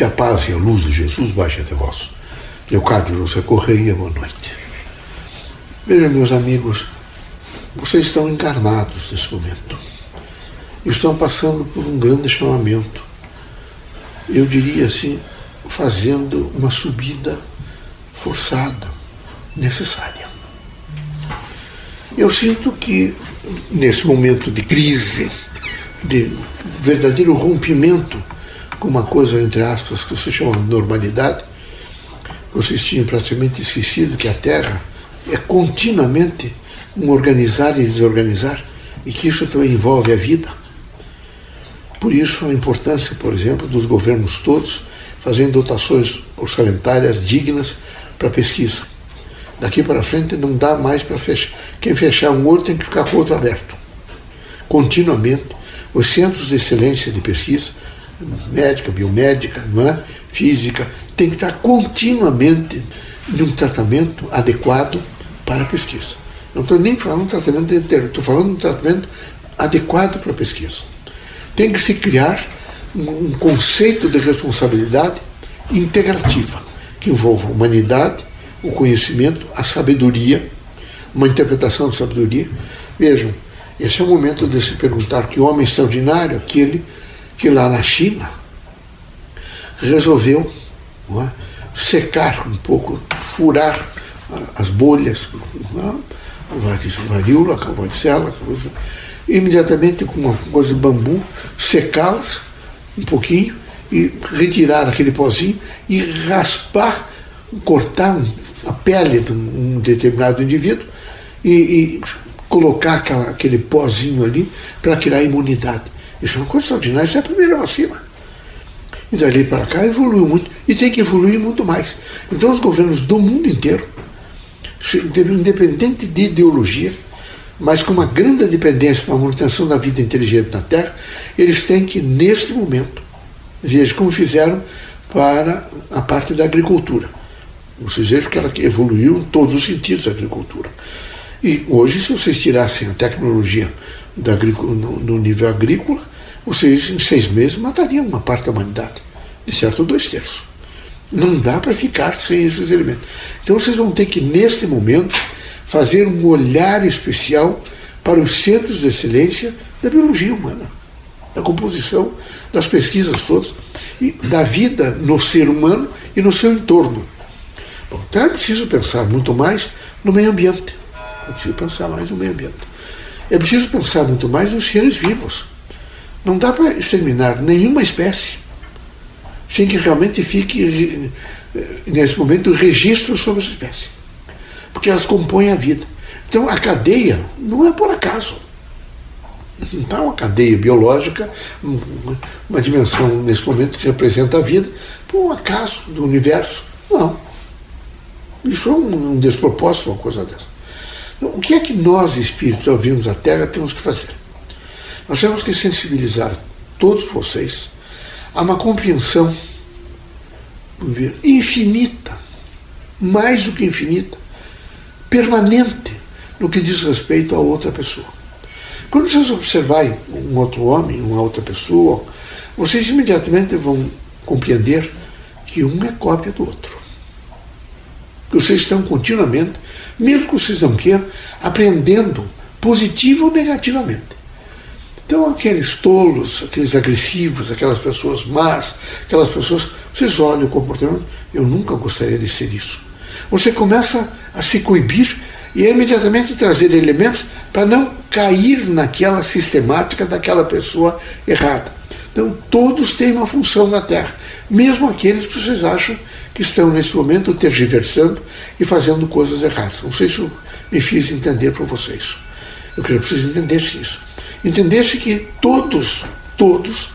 Que a paz e a luz de Jesus baixe até vós. Leocádio José Correia, boa noite. Vejam, meus amigos, vocês estão encarnados nesse momento. Estão passando por um grande chamamento. Eu diria assim, fazendo uma subida forçada, necessária. Eu sinto que, nesse momento de crise, de verdadeiro rompimento com uma coisa, entre aspas, que se chama normalidade, vocês tinham praticamente esquecido que a Terra é continuamente um organizar e desorganizar, e que isso também envolve a vida. Por isso, a importância, por exemplo, dos governos todos fazendo dotações orçamentárias dignas para pesquisa. Daqui para frente não dá mais para fechar. Quem fechar um olho tem que ficar com o outro aberto. Continuamente, os centros de excelência de pesquisa, médica, biomédica, é? física, tem que estar continuamente em um tratamento adequado para a pesquisa. Não estou nem falando de tratamento inteiro, estou falando de um tratamento adequado para a pesquisa. Tem que se criar um conceito de responsabilidade integrativa, que envolva a humanidade, o conhecimento, a sabedoria, uma interpretação da sabedoria. Vejam, esse é o momento de se perguntar que homem extraordinário, aquele que lá na China resolveu é, secar um pouco, furar as bolhas, a varíola, varicela, imediatamente com uma coisa de bambu, secá-las um pouquinho e retirar aquele pozinho e raspar, cortar a pele de um determinado indivíduo e, e colocar aquela, aquele pozinho ali para criar imunidade. Isso é uma coisa extraordinária, isso é a primeira vacina. E dali para cá evoluiu muito e tem que evoluir muito mais. Então os governos do mundo inteiro, independente de ideologia, mas com uma grande dependência para a manutenção da vida inteligente na Terra, eles têm que, neste momento, veja como fizeram para a parte da agricultura. Vocês vejam que ela evoluiu em todos os sentidos da agricultura. E hoje, se vocês tirassem a tecnologia da, no, no nível agrícola, vocês, em seis meses, matariam uma parte da humanidade, de certo, dois terços. Não dá para ficar sem esses elementos. Então, vocês vão ter que, neste momento, fazer um olhar especial para os centros de excelência da biologia humana, da composição, das pesquisas todas, e da vida no ser humano e no seu entorno. Bom, então é preciso pensar muito mais no meio ambiente. É preciso pensar mais no meio ambiente. É preciso pensar muito mais nos seres vivos. Não dá para exterminar nenhuma espécie sem que realmente fique, eh, nesse momento, registro sobre essa espécie porque elas compõem a vida. Então a cadeia não é por acaso. Está uma cadeia biológica, uma dimensão nesse momento que representa a vida, por um acaso do universo. Não. Isso é um despropósito, uma coisa dessa. O que é que nós, espíritos, ao virmos Terra, temos que fazer? Nós temos que sensibilizar todos vocês a uma compreensão infinita, mais do que infinita, permanente no que diz respeito a outra pessoa. Quando vocês observarem um outro homem, uma outra pessoa, vocês imediatamente vão compreender que um é cópia do outro. Que vocês estão continuamente, mesmo que vocês não queiram, aprendendo positivo ou negativamente. Então, aqueles tolos, aqueles agressivos, aquelas pessoas más, aquelas pessoas, vocês olham o comportamento, eu nunca gostaria de ser isso você começa a se coibir e imediatamente trazer elementos para não cair naquela sistemática daquela pessoa errada. Então, todos têm uma função na Terra, mesmo aqueles que vocês acham que estão nesse momento tergiversando e fazendo coisas erradas. Não sei se eu me fiz entender para vocês. Eu queria que vocês entendessem isso. Entendesse que todos, todos,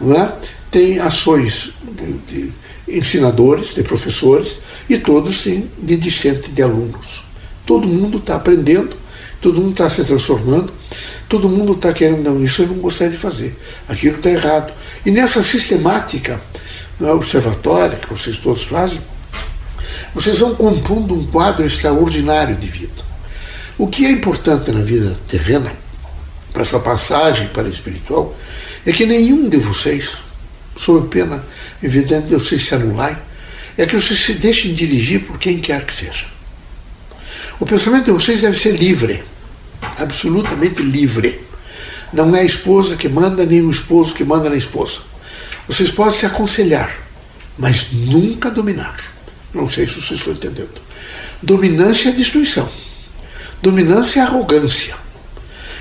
não é, têm ações de, de ensinadores, de professores, e todos têm de discente de alunos. Todo mundo está aprendendo, todo mundo está se transformando, todo mundo está querendo, não, isso eu não gostaria de fazer, aquilo está errado. E nessa sistemática observatória que vocês todos fazem, vocês vão compondo um quadro extraordinário de vida. O que é importante na vida terrena, para essa passagem para o espiritual, é que nenhum de vocês sob pena, evidente, de vocês se anularem, é que vocês se deixem dirigir por quem quer que seja. O pensamento de vocês deve ser livre, absolutamente livre. Não é a esposa que manda, nem o esposo que manda na esposa. Vocês podem se aconselhar, mas nunca dominar. Não sei se vocês estão entendendo. Dominância é destruição. Dominância é arrogância.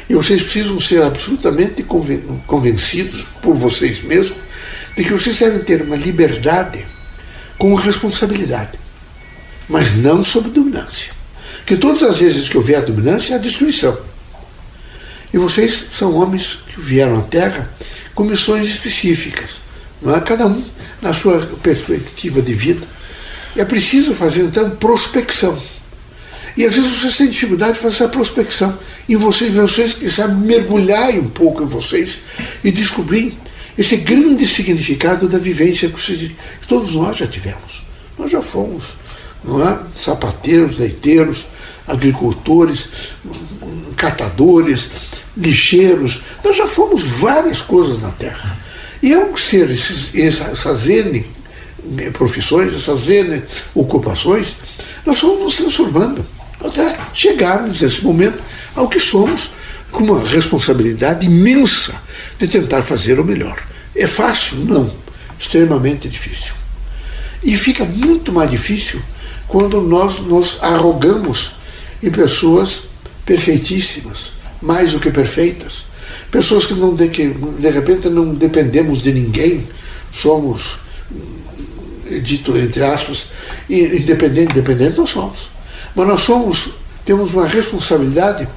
E vocês precisam ser absolutamente convencidos por vocês mesmos de que vocês devem ter uma liberdade com responsabilidade, mas não sob dominância. Que todas as vezes que houver a dominância, é a destruição. E vocês são homens que vieram à Terra com missões específicas, não é? cada um na sua perspectiva de vida. É preciso fazer então prospecção. E às vezes vocês têm dificuldade de fazer essa prospecção em vocês, vocês que sabem mergulhar um pouco em vocês e descobrir esse grande significado da vivência que, vocês, que todos nós já tivemos. Nós já fomos, não é? Sapateiros, leiteiros, agricultores, catadores, lixeiros, nós já fomos várias coisas na Terra. E ao ser esses, essas N profissões, essas N ocupações, nós fomos nos transformando até chegarmos nesse momento ao que somos, com uma responsabilidade imensa de tentar fazer o melhor. É fácil? Não. Extremamente difícil. E fica muito mais difícil quando nós nos arrogamos em pessoas perfeitíssimas, mais do que perfeitas. Pessoas que, não de, que de repente não dependemos de ninguém, somos, dito entre aspas, independente, independente nós somos. Mas nós somos, temos uma responsabilidade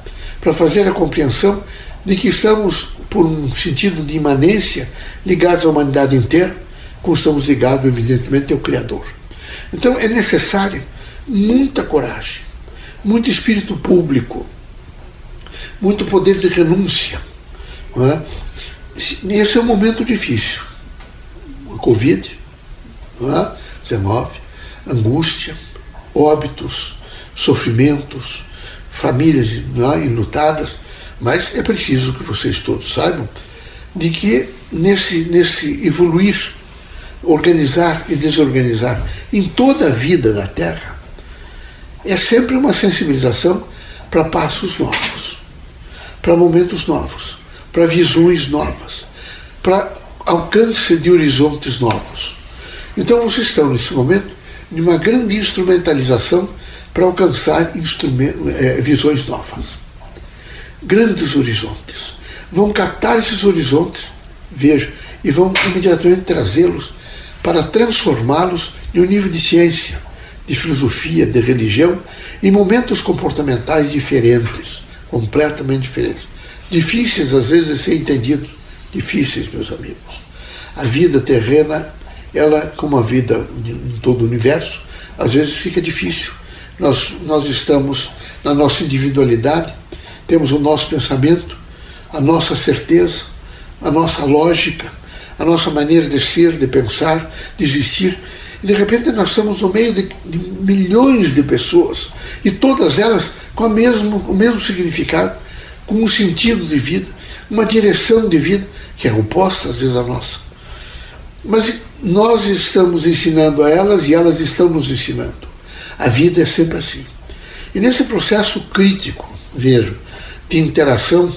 para fazer a compreensão de que estamos, por um sentido de imanência, ligados à humanidade inteira, como estamos ligados, evidentemente, ao Criador. Então é necessário muita coragem, muito espírito público, muito poder de renúncia. É? Esse é um momento difícil. A Covid, é? 19, angústia, óbitos, sofrimentos, famílias é? enlutadas, mas é preciso que vocês todos saibam de que nesse, nesse evoluir, organizar e desorganizar em toda a vida da Terra, é sempre uma sensibilização para passos novos, para momentos novos, para visões novas, para alcance de horizontes novos. Então vocês estão nesse momento de uma grande instrumentalização para alcançar é, visões novas. Grandes horizontes. Vão captar esses horizontes, vejo, e vão imediatamente trazê-los para transformá-los em um nível de ciência, de filosofia, de religião, em momentos comportamentais diferentes, completamente diferentes. Difíceis, às vezes, de ser entendidos. Difíceis, meus amigos. A vida terrena, ela, como a vida em todo o universo, às vezes fica difícil nós, nós estamos na nossa individualidade, temos o nosso pensamento, a nossa certeza, a nossa lógica, a nossa maneira de ser, de pensar, de existir. E de repente nós estamos no meio de, de milhões de pessoas e todas elas com a mesmo, o mesmo significado, com um sentido de vida, uma direção de vida que é oposta às vezes à nossa. Mas nós estamos ensinando a elas e elas estão nos ensinando. A vida é sempre assim. E nesse processo crítico, vejo, de interação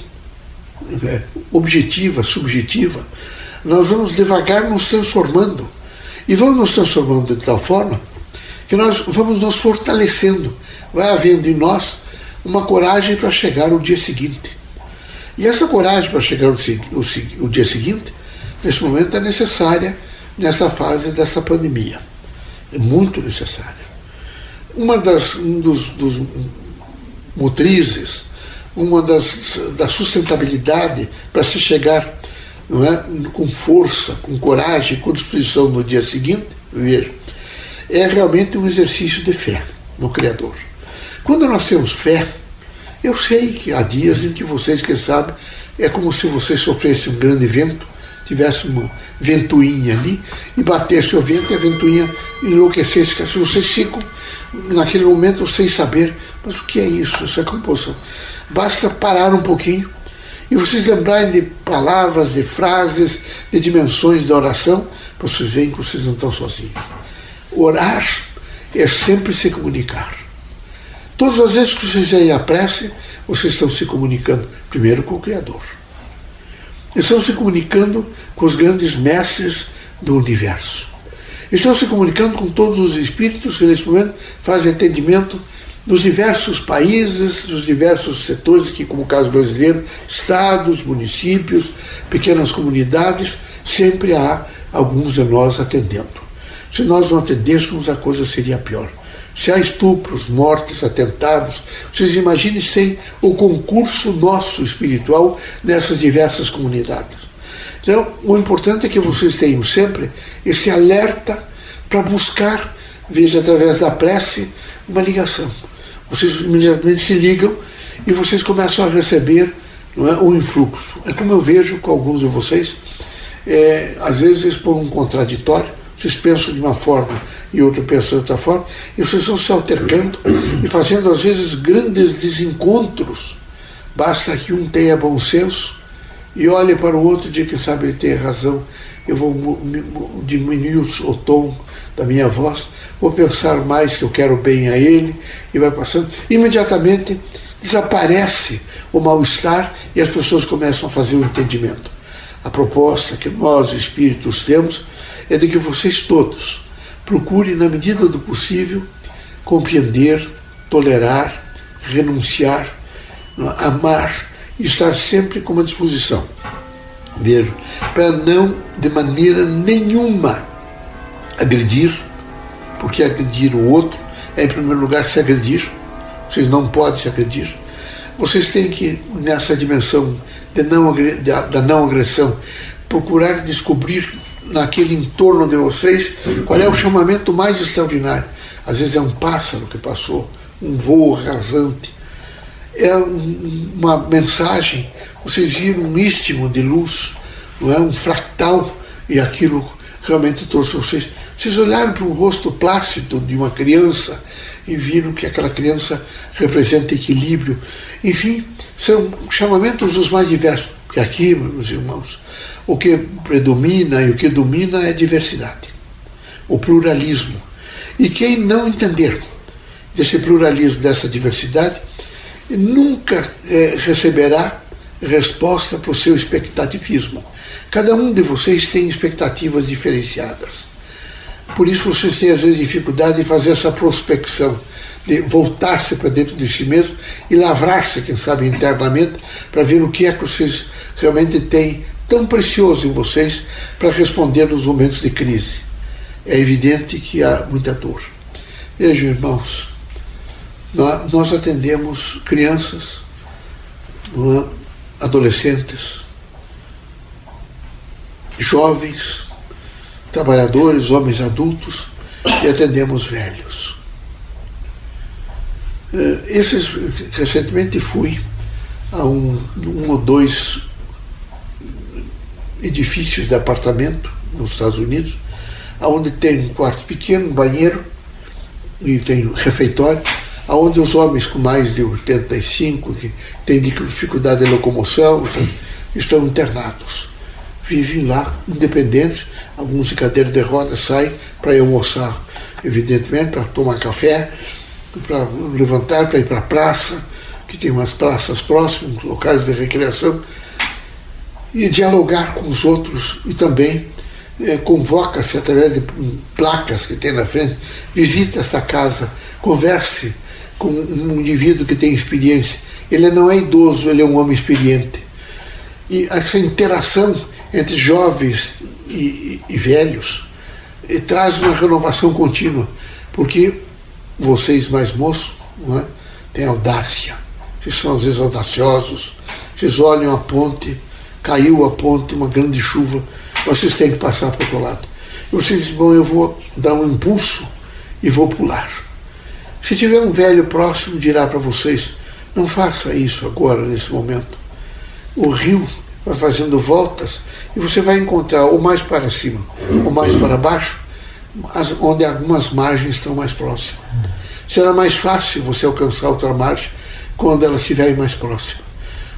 é, objetiva, subjetiva, nós vamos devagar nos transformando. E vamos nos transformando de tal forma que nós vamos nos fortalecendo. Vai havendo em nós uma coragem para chegar ao dia seguinte. E essa coragem para chegar o, o dia seguinte, nesse momento, é necessária nessa fase dessa pandemia. É muito necessária uma das um dos, dos motrizes, uma das da sustentabilidade para se chegar não é, com força, com coragem, com disposição no dia seguinte, veja, é realmente um exercício de fé no Criador. Quando nós temos fé, eu sei que há dias em que vocês, quem sabe, é como se vocês sofressem um grande vento tivesse uma ventoinha ali e batesse o vento e a ventoinha enlouquecesse, que vocês ficam naquele momento sem saber, mas o que é isso? Isso é composição. Basta parar um pouquinho e vocês lembrarem de palavras, de frases, de dimensões da oração, vocês veem que vocês não estão sozinhos. Orar é sempre se comunicar. Todas as vezes que vocês veem a prece, vocês estão se comunicando primeiro com o Criador. Estão se comunicando com os grandes mestres do universo. Estão se comunicando com todos os espíritos que nesse momento fazem atendimento dos diversos países, dos diversos setores, que, como o caso brasileiro, estados, municípios, pequenas comunidades, sempre há alguns de nós atendendo. Se nós não atendêssemos, a coisa seria pior. Se há estupros, mortes, atentados, vocês imaginem sem o concurso nosso espiritual nessas diversas comunidades. Então, o importante é que vocês tenham sempre esse alerta para buscar, veja através da prece, uma ligação. Vocês imediatamente se ligam e vocês começam a receber não é, um influxo. É como eu vejo com alguns de vocês, é, às vezes por um contraditório, vocês pensam de uma forma e outro pensa de outra forma, e vocês estão se altercando e fazendo às vezes grandes desencontros. Basta que um tenha bom senso e olhe para o outro e diga que sabe ele tem razão. Eu vou diminuir o tom da minha voz, vou pensar mais que eu quero bem a ele, e vai passando. Imediatamente desaparece o mal-estar e as pessoas começam a fazer o entendimento. A proposta que nós, espíritos, temos é de que vocês todos procurem, na medida do possível, compreender, tolerar, renunciar, amar e estar sempre com uma disposição. Vejo, para não, de maneira nenhuma, agredir, porque agredir o outro é, em primeiro lugar, se agredir. Vocês não podem se agredir. Vocês têm que, nessa dimensão de não, da não agressão, procurar descobrir naquele entorno de vocês, qual é o chamamento mais extraordinário. Às vezes é um pássaro que passou, um voo rasante, é um, uma mensagem, vocês viram um istmo de luz, não é um fractal, e aquilo realmente trouxe vocês. Vocês olharam para o rosto plácido de uma criança e viram que aquela criança representa equilíbrio. Enfim, são chamamentos dos mais diversos. Porque aqui, meus irmãos, o que predomina e o que domina é a diversidade, o pluralismo. E quem não entender desse pluralismo, dessa diversidade, nunca é, receberá resposta para o seu expectativismo. Cada um de vocês tem expectativas diferenciadas. Por isso vocês têm às vezes dificuldade de fazer essa prospecção, de voltar-se para dentro de si mesmo e lavrar-se, quem sabe, internamente, para ver o que é que vocês realmente têm tão precioso em vocês para responder nos momentos de crise. É evidente que há muita dor. Vejam, irmãos, nós atendemos crianças, adolescentes, jovens, trabalhadores, homens adultos e atendemos velhos. Eh, esses, recentemente fui a um, um ou dois edifícios de apartamento nos Estados Unidos, onde tem um quarto pequeno, um banheiro e tem um refeitório, onde os homens com mais de 85, que têm dificuldade de locomoção, estão internados. Vivem lá, independentes, alguns em cadeira de rodas saem para almoçar, evidentemente, para tomar café, para levantar, para ir para a praça, que tem umas praças próximas, locais de recreação, e dialogar com os outros e também é, convoca-se através de placas que tem na frente, visite esta casa, converse com um indivíduo que tem experiência. Ele não é idoso, ele é um homem experiente. E essa interação entre jovens e, e, velhos e traz uma renovação contínua, porque vocês mais moços é, têm audácia, vocês são às vezes audaciosos, vocês olham a ponte caiu a ponte, uma grande chuva, vocês têm que passar para o outro lado. E vocês dizem, bom, eu vou dar um impulso e vou pular. Se tiver um velho próximo, dirá para vocês, não faça isso agora, nesse momento. O rio vai fazendo voltas e você vai encontrar ou mais para cima ou mais para baixo, onde algumas margens estão mais próximas. Será mais fácil você alcançar outra margem quando ela estiver mais próxima.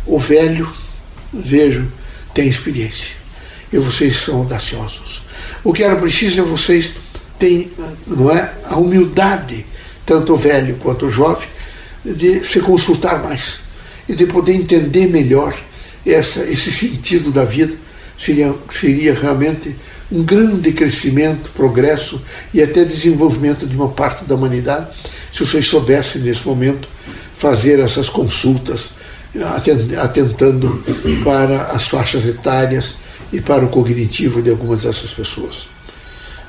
O velho vejo, têm experiência. E vocês são audaciosos. O que era preciso é vocês terem, não é, a humildade, tanto o velho quanto o jovem, de se consultar mais e de poder entender melhor essa, esse sentido da vida. Seria, seria realmente um grande crescimento, progresso e até desenvolvimento de uma parte da humanidade, se vocês soubessem nesse momento fazer essas consultas, atentando para as faixas etárias e para o cognitivo de algumas dessas pessoas.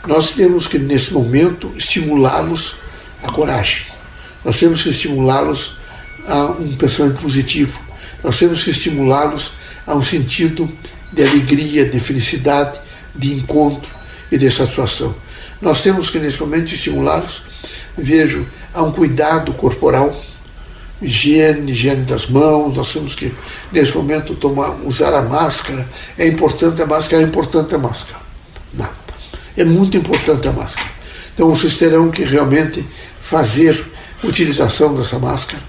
Nós temos que, nesse momento, estimulá-los à coragem. Nós temos que estimulá-los a um pensamento positivo. Nós temos que estimulá-los a um sentido de alegria, de felicidade, de encontro e de satisfação. Nós temos que, nesse momento, estimulá-los, vejo, a um cuidado corporal, higiene, higiene das mãos, nós temos que, nesse momento, tomar, usar a máscara. É importante a máscara, é importante a máscara. Não. É muito importante a máscara. Então vocês terão que realmente fazer utilização dessa máscara,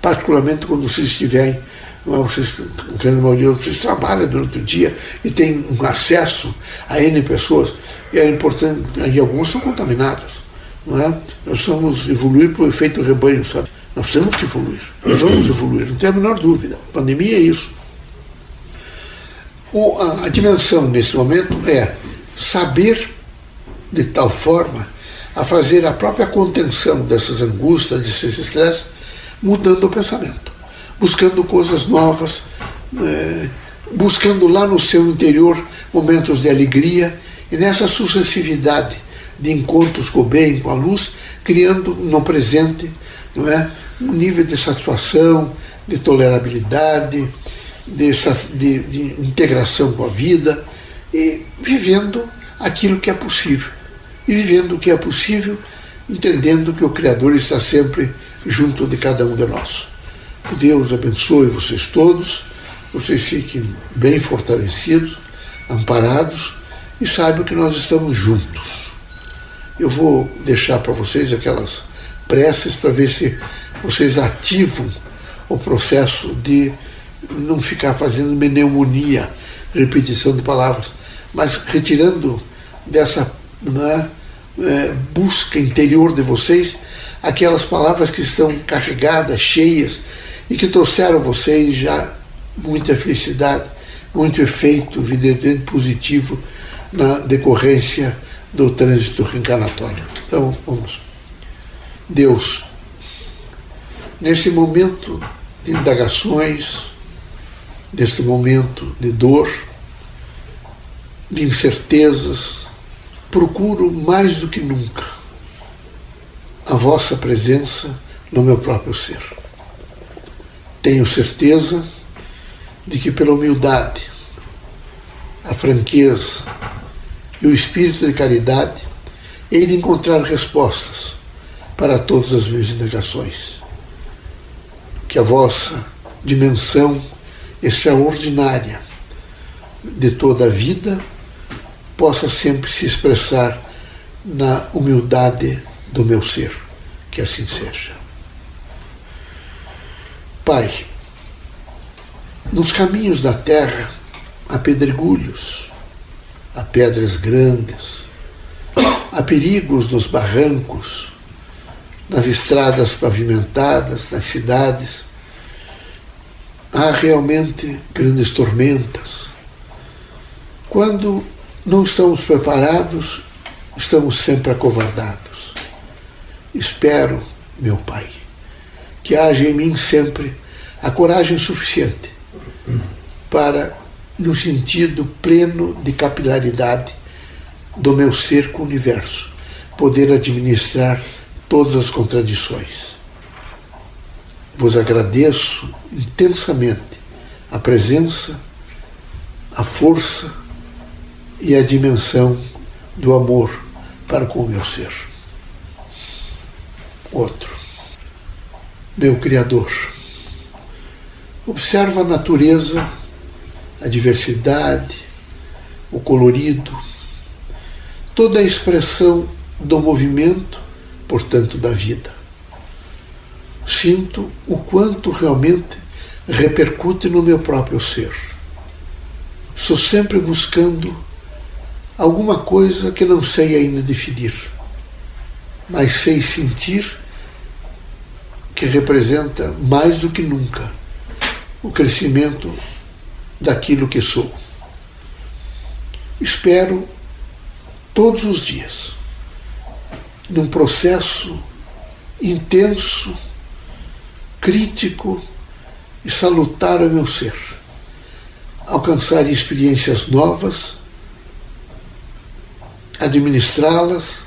particularmente quando vocês estiverem vocês, grande maioria vocês trabalham durante o dia e têm um acesso a N pessoas, e é importante, e alguns são contaminados. Não é? Nós vamos evoluir para o efeito rebanho, sabe? Nós temos que evoluir. E vamos evoluir, não tem a menor dúvida. A pandemia é isso. O, a, a dimensão nesse momento é saber de tal forma a fazer a própria contenção dessas angústias, desses estresses, mudando o pensamento buscando coisas novas, é, buscando lá no seu interior momentos de alegria e nessa sucessividade de encontros com o bem, com a luz, criando no presente não é, um nível de satisfação, de tolerabilidade, de, de, de integração com a vida e vivendo aquilo que é possível. E vivendo o que é possível, entendendo que o Criador está sempre junto de cada um de nós. Que Deus abençoe vocês todos, vocês fiquem bem fortalecidos, amparados e saibam que nós estamos juntos. Eu vou deixar para vocês aquelas preces para ver se vocês ativam o processo de não ficar fazendo pneumonia, repetição de palavras, mas retirando dessa né, é, busca interior de vocês aquelas palavras que estão carregadas, cheias e que trouxeram a vocês já muita felicidade, muito efeito, evidentemente positivo na decorrência do trânsito reencarnatório. Então, vamos. Deus, nesse momento de indagações, neste momento de dor, de incertezas, procuro mais do que nunca a vossa presença no meu próprio ser. Tenho certeza de que, pela humildade, a franqueza e o espírito de caridade, hei de encontrar respostas para todas as minhas indagações. Que a vossa dimensão extraordinária de toda a vida possa sempre se expressar na humildade do meu ser. Que assim seja. Pai, nos caminhos da terra há pedregulhos, há pedras grandes, há perigos nos barrancos, nas estradas pavimentadas, nas cidades. Há realmente grandes tormentas. Quando não estamos preparados, estamos sempre acovardados. Espero, meu Pai, que haja em mim sempre a coragem suficiente para, no sentido pleno de capilaridade do meu ser com o universo, poder administrar todas as contradições. Vos agradeço intensamente a presença, a força e a dimensão do amor para com o meu ser. Outro meu Criador. Observa a natureza, a diversidade, o colorido, toda a expressão do movimento, portanto, da vida. Sinto o quanto realmente repercute no meu próprio ser. Estou sempre buscando alguma coisa que não sei ainda definir, mas sei sentir que representa mais do que nunca o crescimento daquilo que sou. Espero todos os dias, num processo intenso, crítico e salutar ao meu ser, alcançar experiências novas, administrá-las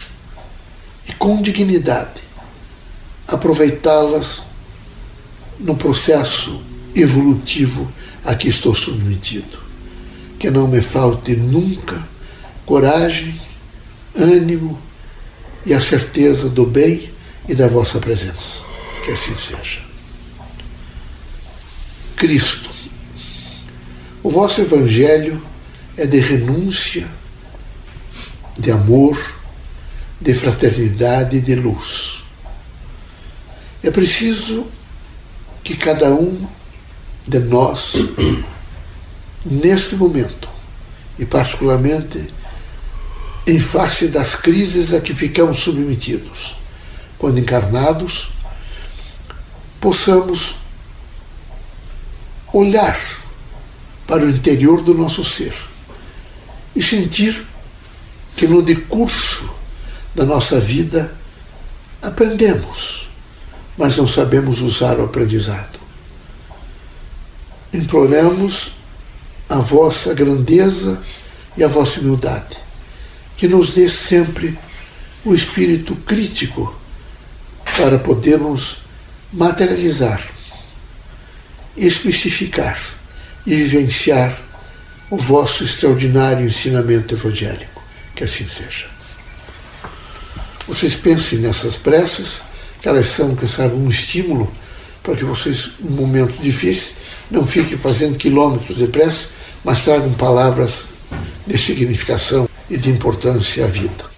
e com dignidade aproveitá-las no processo evolutivo a que estou submetido. Que não me falte nunca coragem, ânimo e a certeza do bem e da vossa presença. Que assim seja. Cristo. O vosso Evangelho é de renúncia, de amor, de fraternidade e de luz. É preciso que cada um de nós, neste momento, e particularmente em face das crises a que ficamos submetidos, quando encarnados, possamos olhar para o interior do nosso ser e sentir que no decurso da nossa vida aprendemos mas não sabemos usar o aprendizado. Imploramos a vossa grandeza e a vossa humildade, que nos dê sempre o espírito crítico para podermos materializar, especificar e vivenciar o vosso extraordinário ensinamento evangélico. Que assim seja. Vocês pensem nessas preces elas são, que sabe, um estímulo para que vocês, em momentos difíceis, não fiquem fazendo quilômetros de pressa, mas tragam palavras de significação e de importância à vida.